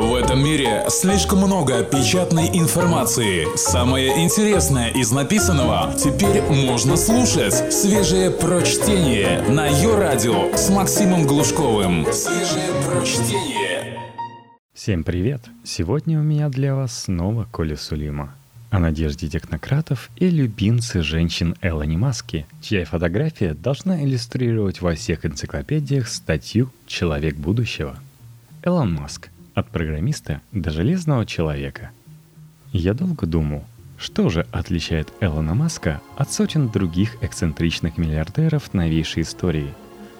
В этом мире слишком много печатной информации. Самое интересное из написанного теперь можно слушать. Свежее прочтение на ее радио с Максимом Глушковым. Свежее прочтение. Всем привет! Сегодня у меня для вас снова Коля Сулима. О надежде технократов и любимце женщин Элони Маски, чья фотография должна иллюстрировать во всех энциклопедиях статью «Человек будущего». Элон Маск – от программиста до железного человека. Я долго думал, что же отличает Элона Маска от сотен других эксцентричных миллиардеров новейшей истории,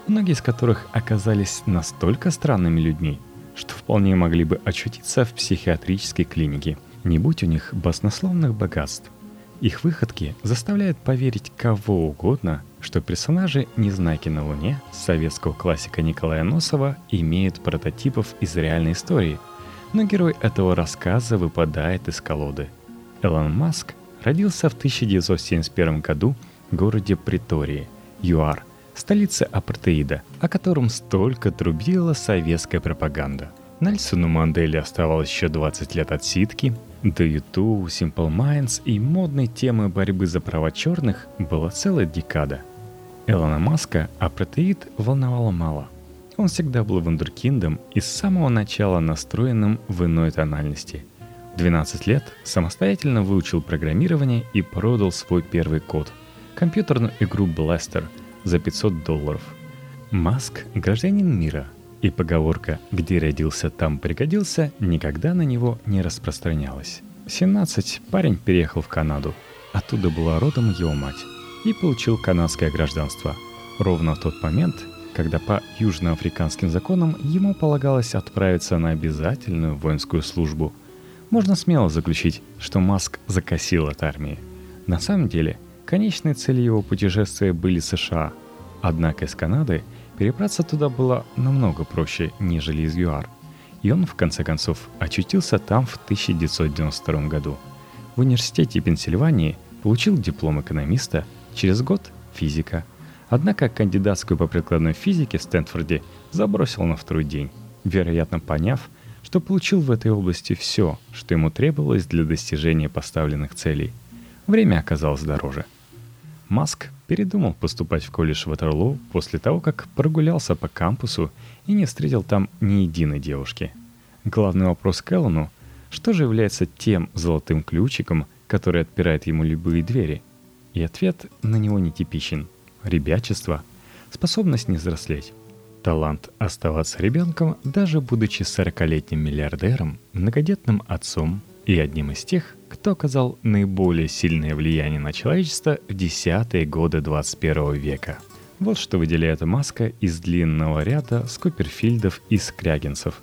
многие из которых оказались настолько странными людьми, что вполне могли бы очутиться в психиатрической клинике, не будь у них баснословных богатств. Их выходки заставляют поверить кого угодно, что персонажи «Незнайки на Луне» советского классика Николая Носова имеют прототипов из реальной истории, но герой этого рассказа выпадает из колоды. Элон Маск родился в 1971 году в городе Притории, ЮАР, столице апартеида, о котором столько трубила советская пропаганда. Нельсону Манделе оставалось еще 20 лет отсидки, до YouTube, Simple Minds и модной темы борьбы за права черных была целая декада – Элона Маска а протеид волновало мало. Он всегда был вундеркиндом и с самого начала настроенным в иной тональности. В 12 лет самостоятельно выучил программирование и продал свой первый код – компьютерную игру Blaster за 500 долларов. Маск – гражданин мира, и поговорка «где родился, там пригодился» никогда на него не распространялась. В 17 парень переехал в Канаду. Оттуда была родом его мать и получил канадское гражданство. Ровно в тот момент, когда по южноафриканским законам ему полагалось отправиться на обязательную воинскую службу. Можно смело заключить, что Маск закосил от армии. На самом деле, конечной целью его путешествия были США. Однако из Канады перебраться туда было намного проще, нежели из ЮАР. И он, в конце концов, очутился там в 1992 году. В университете Пенсильвании получил диплом экономиста – Через год – физика. Однако кандидатскую по прикладной физике в Стэнфорде забросил на второй день, вероятно поняв, что получил в этой области все, что ему требовалось для достижения поставленных целей. Время оказалось дороже. Маск передумал поступать в колледж Ватерлоу после того, как прогулялся по кампусу и не встретил там ни единой девушки. Главный вопрос к Эллону – что же является тем золотым ключиком, который отпирает ему любые двери – и ответ на него нетипичен. Ребячество, способность не взрослеть. Талант оставаться ребенком, даже будучи 40-летним миллиардером, многодетным отцом и одним из тех, кто оказал наиболее сильное влияние на человечество в десятые годы 21 века. Вот что выделяет Маска из длинного ряда скуперфильдов и скрягинцев.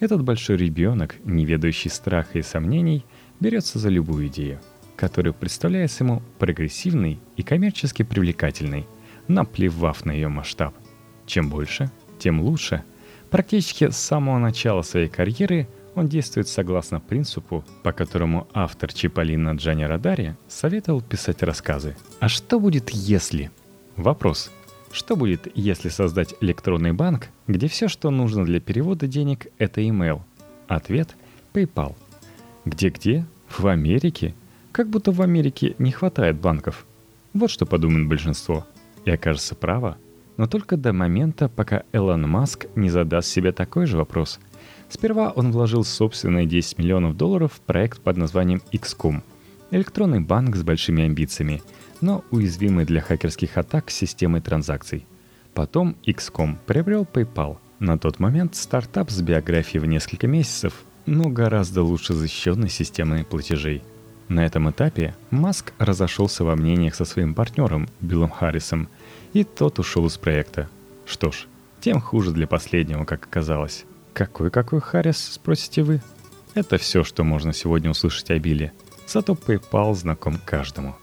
Этот большой ребенок, не ведающий страха и сомнений, берется за любую идею – который представляется ему прогрессивной и коммерчески привлекательной, наплевав на ее масштаб. Чем больше, тем лучше. Практически с самого начала своей карьеры он действует согласно принципу, по которому автор Чиполлино Джани Радари советовал писать рассказы. А что будет если? Вопрос. Что будет, если создать электронный банк, где все, что нужно для перевода денег, это email? Ответ – PayPal. Где-где? В Америке? Как будто в Америке не хватает банков. Вот что подумает большинство. И окажется право. Но только до момента, пока Элон Маск не задаст себе такой же вопрос. Сперва он вложил собственные 10 миллионов долларов в проект под названием XCOM. Электронный банк с большими амбициями, но уязвимый для хакерских атак системой транзакций. Потом XCOM приобрел PayPal. На тот момент стартап с биографией в несколько месяцев, но гораздо лучше защищенной системой платежей – на этом этапе Маск разошелся во мнениях со своим партнером Биллом Харрисом, и тот ушел из проекта. Что ж, тем хуже для последнего, как оказалось. Какой-какой Харрис, спросите вы? Это все, что можно сегодня услышать о Билле. Зато PayPal знаком каждому.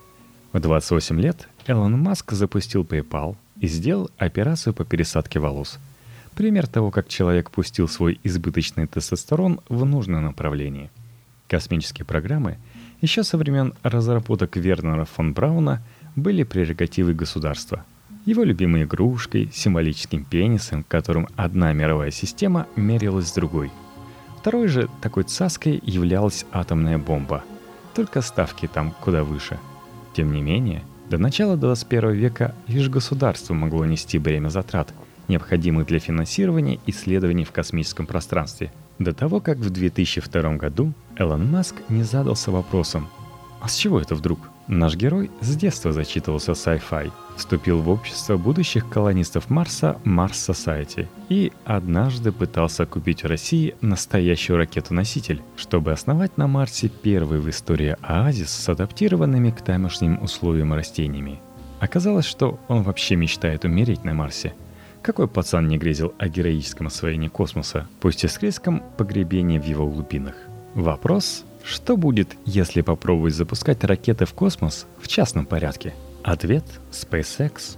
В 28 лет Элон Маск запустил PayPal и сделал операцию по пересадке волос. Пример того, как человек пустил свой избыточный тестостерон в нужное направление. Космические программы — еще со времен разработок Вернера фон Брауна были прерогативы государства. Его любимой игрушкой, символическим пенисом, которым одна мировая система мерилась с другой. Второй же такой цаской являлась атомная бомба. Только ставки там куда выше. Тем не менее, до начала 21 века лишь государство могло нести бремя затрат, необходимых для финансирования исследований в космическом пространстве. До того, как в 2002 году Элон Маск не задался вопросом, а с чего это вдруг? Наш герой с детства зачитывался sci-fi, вступил в общество будущих колонистов Марса Mars Society и однажды пытался купить в России настоящую ракету-носитель, чтобы основать на Марсе первый в истории оазис с адаптированными к тамошним условиям растениями. Оказалось, что он вообще мечтает умереть на Марсе. Какой пацан не грезил о героическом освоении космоса, пусть и с риском погребения в его глубинах? Вопрос что будет, если попробовать запускать ракеты в космос в частном порядке? Ответ – SpaceX.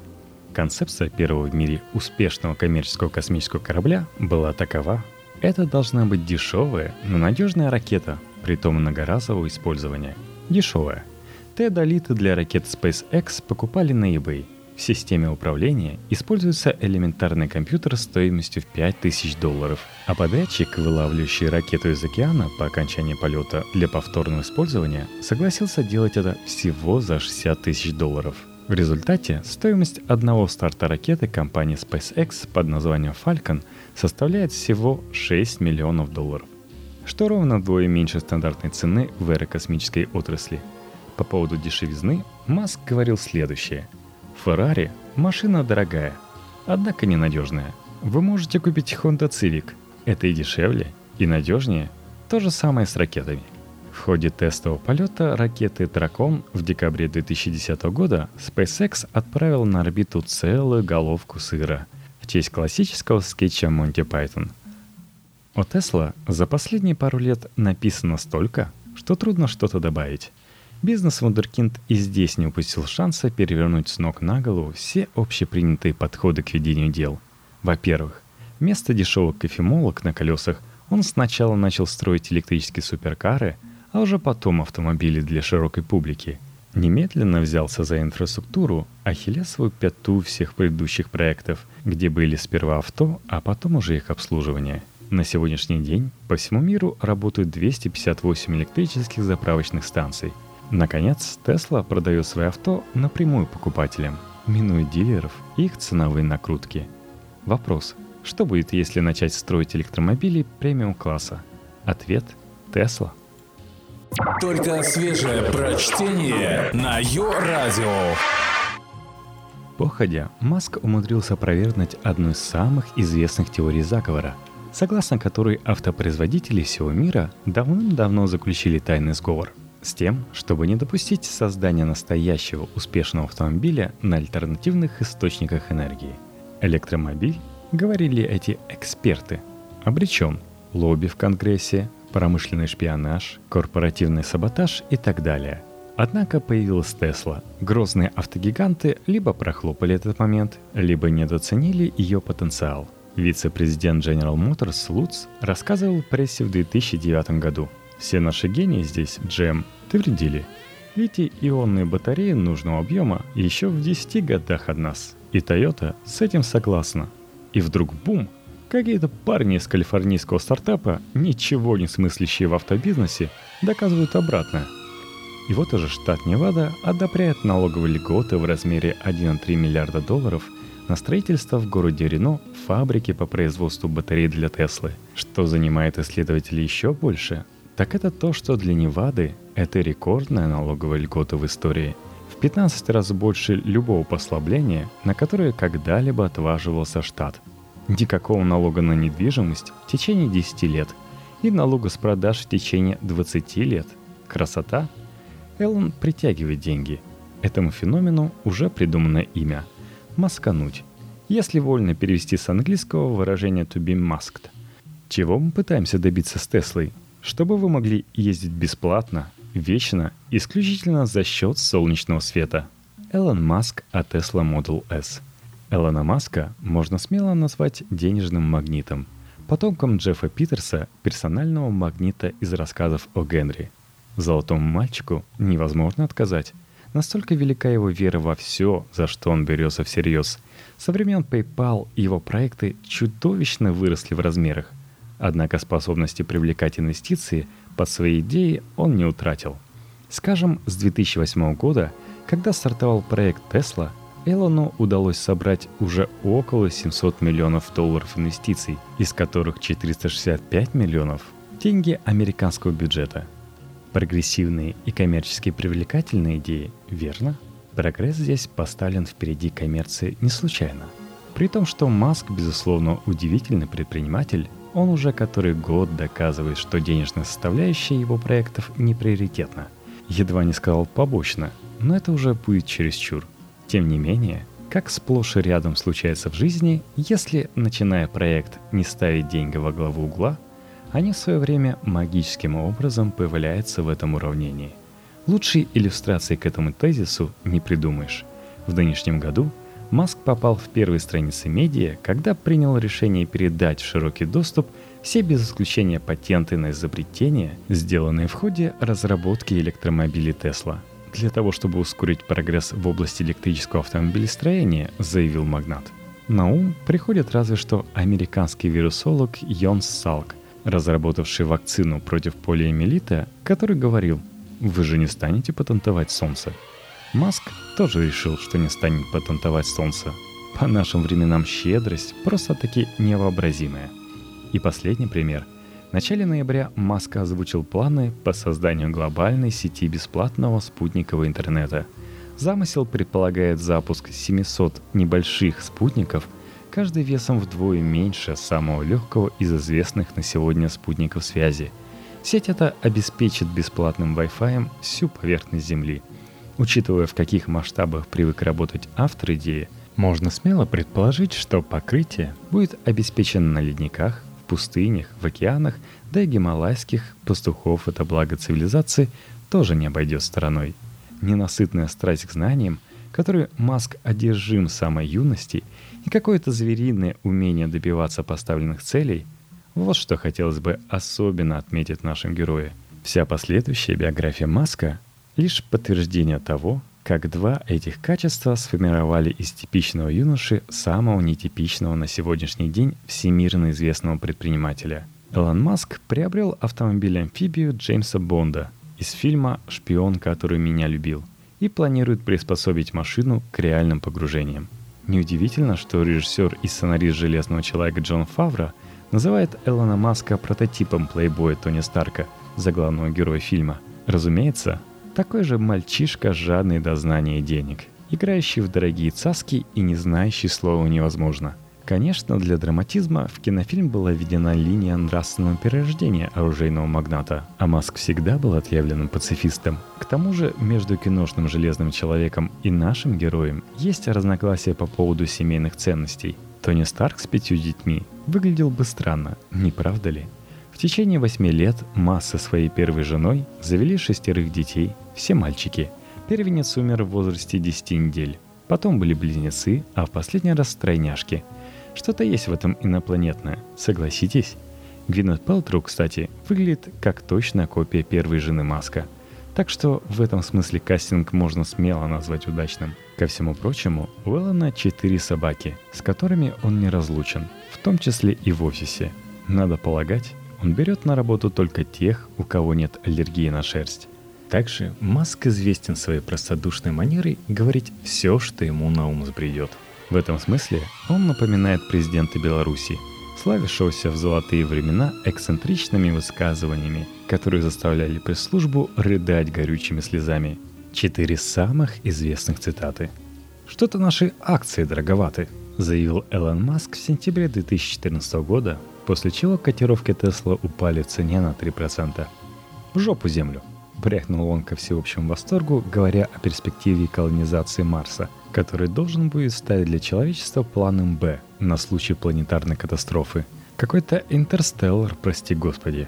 Концепция первого в мире успешного коммерческого космического корабля была такова. Это должна быть дешевая, но надежная ракета, при том многоразового использования. Дешевая. Теодолиты для ракет SpaceX покупали на eBay – в системе управления используется элементарный компьютер стоимостью в 5000 долларов, а подрядчик, вылавливающий ракету из океана по окончании полета для повторного использования, согласился делать это всего за 60 тысяч долларов. В результате стоимость одного старта ракеты компании SpaceX под названием Falcon составляет всего 6 миллионов долларов, что ровно вдвое меньше стандартной цены в аэрокосмической отрасли. По поводу дешевизны Маск говорил следующее – Ferrari – машина дорогая, однако ненадежная. Вы можете купить Honda Civic. Это и дешевле, и надежнее. То же самое с ракетами. В ходе тестового полета ракеты «Дракон» в декабре 2010 года SpaceX отправил на орбиту целую головку сыра в честь классического скетча Монти Пайтон. У Тесла за последние пару лет написано столько, что трудно что-то добавить. Бизнес-вундеркинд и здесь не упустил шанса перевернуть с ног на голову все общепринятые подходы к ведению дел. Во-первых, вместо дешевых кофемолок на колесах он сначала начал строить электрические суперкары, а уже потом автомобили для широкой публики. Немедленно взялся за инфраструктуру, ахиллесовую пяту всех предыдущих проектов, где были сперва авто, а потом уже их обслуживание. На сегодняшний день по всему миру работают 258 электрических заправочных станций – Наконец, Tesla продает свои авто напрямую покупателям, минуя дилеров и их ценовые накрутки. Вопрос. Что будет, если начать строить электромобили премиум-класса? Ответ – Tesla. Только свежее прочтение на Йо-Радио. Походя, Маск умудрился опровергнуть одну из самых известных теорий заговора, согласно которой автопроизводители всего мира давным-давно заключили тайный сговор – с тем, чтобы не допустить создания настоящего успешного автомобиля на альтернативных источниках энергии. Электромобиль, говорили эти эксперты, обречен лобби в Конгрессе, промышленный шпионаж, корпоративный саботаж и так далее. Однако появилась Тесла. Грозные автогиганты либо прохлопали этот момент, либо недооценили ее потенциал. Вице-президент General Motors Луц рассказывал прессе в 2009 году. Все наши гении здесь, Джем, твердили, литий-ионные батареи нужного объема еще в 10 годах от нас. И Toyota с этим согласна. И вдруг бум! Какие-то парни из калифорнийского стартапа, ничего не смыслящие в автобизнесе, доказывают обратное. И вот уже штат Невада одобряет налоговые льготы в размере 1,3 миллиарда долларов на строительство в городе Рено фабрики по производству батарей для Теслы. Что занимает исследователей еще больше, так это то, что для Невады это рекордная налоговая льгота в истории. В 15 раз больше любого послабления, на которое когда-либо отваживался штат. Никакого налога на недвижимость в течение 10 лет и налога с продаж в течение 20 лет. Красота? Эллен притягивает деньги. Этому феномену уже придумано имя – маскануть. Если вольно перевести с английского выражение to be masked. Чего мы пытаемся добиться с Теслой – чтобы вы могли ездить бесплатно, вечно, исключительно за счет солнечного света. Элон Маск о Tesla Model S. Элона Маска можно смело назвать денежным магнитом, потомком Джеффа Питерса, персонального магнита из рассказов о Генри. Золотому мальчику невозможно отказать. Настолько велика его вера во все, за что он берется всерьез. Со времен PayPal его проекты чудовищно выросли в размерах. Однако способности привлекать инвестиции под свои идеи он не утратил. Скажем, с 2008 года, когда стартовал проект Tesla, Элону удалось собрать уже около 700 миллионов долларов инвестиций, из которых 465 миллионов – деньги американского бюджета. Прогрессивные и коммерчески привлекательные идеи, верно? Прогресс здесь поставлен впереди коммерции не случайно. При том, что Маск, безусловно, удивительный предприниматель, он уже который год доказывает, что денежная составляющая его проектов не приоритетна. Едва не сказал побочно, но это уже будет чересчур – тем не менее, как сплошь и рядом случается в жизни, если, начиная проект, не ставить деньги во главу угла, они в свое время магическим образом появляются в этом уравнении. Лучшей иллюстрации к этому тезису не придумаешь. В нынешнем году Маск попал в первые страницы медиа, когда принял решение передать в широкий доступ все без исключения патенты на изобретения, сделанные в ходе разработки электромобилей Тесла – для того, чтобы ускорить прогресс в области электрического автомобилестроения, заявил магнат. На ум приходит разве что американский вирусолог Йон Салк, разработавший вакцину против полиэмилита, который говорил «Вы же не станете патентовать Солнце». Маск тоже решил, что не станет патентовать Солнце. По нашим временам щедрость просто-таки невообразимая. И последний пример – в начале ноября Маск озвучил планы по созданию глобальной сети бесплатного спутникового интернета. Замысел предполагает запуск 700 небольших спутников, каждый весом вдвое меньше самого легкого из известных на сегодня спутников связи. Сеть эта обеспечит бесплатным Wi-Fi всю поверхность Земли. Учитывая, в каких масштабах привык работать автор идеи, можно смело предположить, что покрытие будет обеспечено на ледниках, пустынях, в океанах, да и гималайских пастухов это благо цивилизации тоже не обойдет стороной. Ненасытная страсть к знаниям, которой Маск одержим самой юности, и какое-то звериное умение добиваться поставленных целей – вот что хотелось бы особенно отметить в нашем герое. Вся последующая биография Маска – лишь подтверждение того, как два этих качества сформировали из типичного юноши самого нетипичного на сегодняшний день всемирно известного предпринимателя. Элон Маск приобрел автомобиль-амфибию Джеймса Бонда из фильма «Шпион, который меня любил» и планирует приспособить машину к реальным погружениям. Неудивительно, что режиссер и сценарист «Железного человека» Джон Фавро называет Элона Маска прототипом плейбоя Тони Старка, за главного героя фильма. Разумеется, такой же мальчишка, жадный до знания денег, играющий в дорогие цаски и не знающий слова «невозможно». Конечно, для драматизма в кинофильм была введена линия нравственного перерождения оружейного магната, а Маск всегда был отъявленным пацифистом. К тому же, между киношным железным человеком и нашим героем есть разногласия по поводу семейных ценностей. Тони Старк с пятью детьми выглядел бы странно, не правда ли? В течение восьми лет Масс со своей первой женой завели шестерых детей, все мальчики. Первенец умер в возрасте 10 недель. Потом были близнецы, а в последний раз тройняшки. Что-то есть в этом инопланетное, согласитесь? Гвинет Пелтру, кстати, выглядит как точная копия первой жены Маска. Так что в этом смысле кастинг можно смело назвать удачным. Ко всему прочему, у Эллена четыре собаки, с которыми он не разлучен, в том числе и в офисе. Надо полагать, он берет на работу только тех, у кого нет аллергии на шерсть. Также Маск известен своей простодушной манерой говорить все, что ему на ум забредет. В этом смысле он напоминает президента Беларуси, славившегося в золотые времена эксцентричными высказываниями, которые заставляли пресс-службу рыдать горючими слезами. Четыре самых известных цитаты. «Что-то наши акции дороговаты», заявил Элон Маск в сентябре 2014 года, после чего котировки Тесла упали в цене на 3%. В жопу землю – брякнул он ко всеобщему восторгу, говоря о перспективе колонизации Марса, который должен будет стать для человечества планом «Б» на случай планетарной катастрофы. Какой-то интерстеллар, прости господи.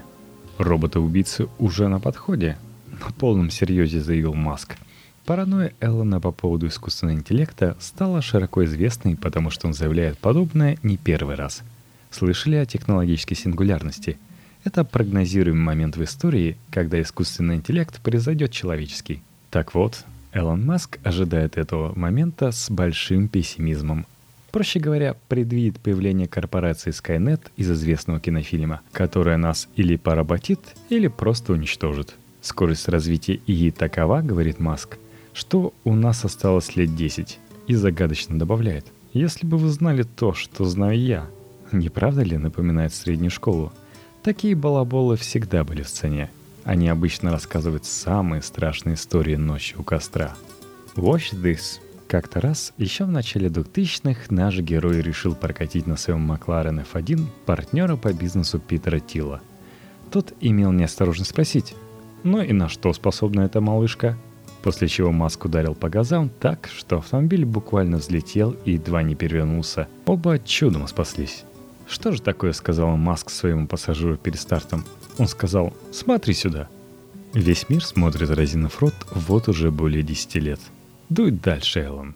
Роботы-убийцы уже на подходе. На полном серьезе заявил Маск. Паранойя Эллона по поводу искусственного интеллекта стала широко известной, потому что он заявляет подобное не первый раз. Слышали о технологической сингулярности – это прогнозируемый момент в истории, когда искусственный интеллект превзойдет человеческий. Так вот, Элон Маск ожидает этого момента с большим пессимизмом. Проще говоря, предвидит появление корпорации Skynet из известного кинофильма, которая нас или поработит, или просто уничтожит. Скорость развития ИИ такова, говорит Маск, что у нас осталось лет 10. И загадочно добавляет. Если бы вы знали то, что знаю я, не правда ли напоминает среднюю школу? Такие балаболы всегда были в сцене. Они обычно рассказывают самые страшные истории ночи у костра. Watch this – как-то раз, еще в начале 2000-х, наш герой решил прокатить на своем Макларен F1 партнера по бизнесу Питера Тила. Тот имел неосторожность спросить, ну и на что способна эта малышка? После чего Маск ударил по газам так, что автомобиль буквально взлетел и едва не перевернулся. Оба чудом спаслись. «Что же такое?» — сказал Маск своему пассажиру перед стартом. Он сказал «Смотри сюда». Весь мир смотрит разинув рот вот уже более 10 лет — Дуй дальше, Эллен.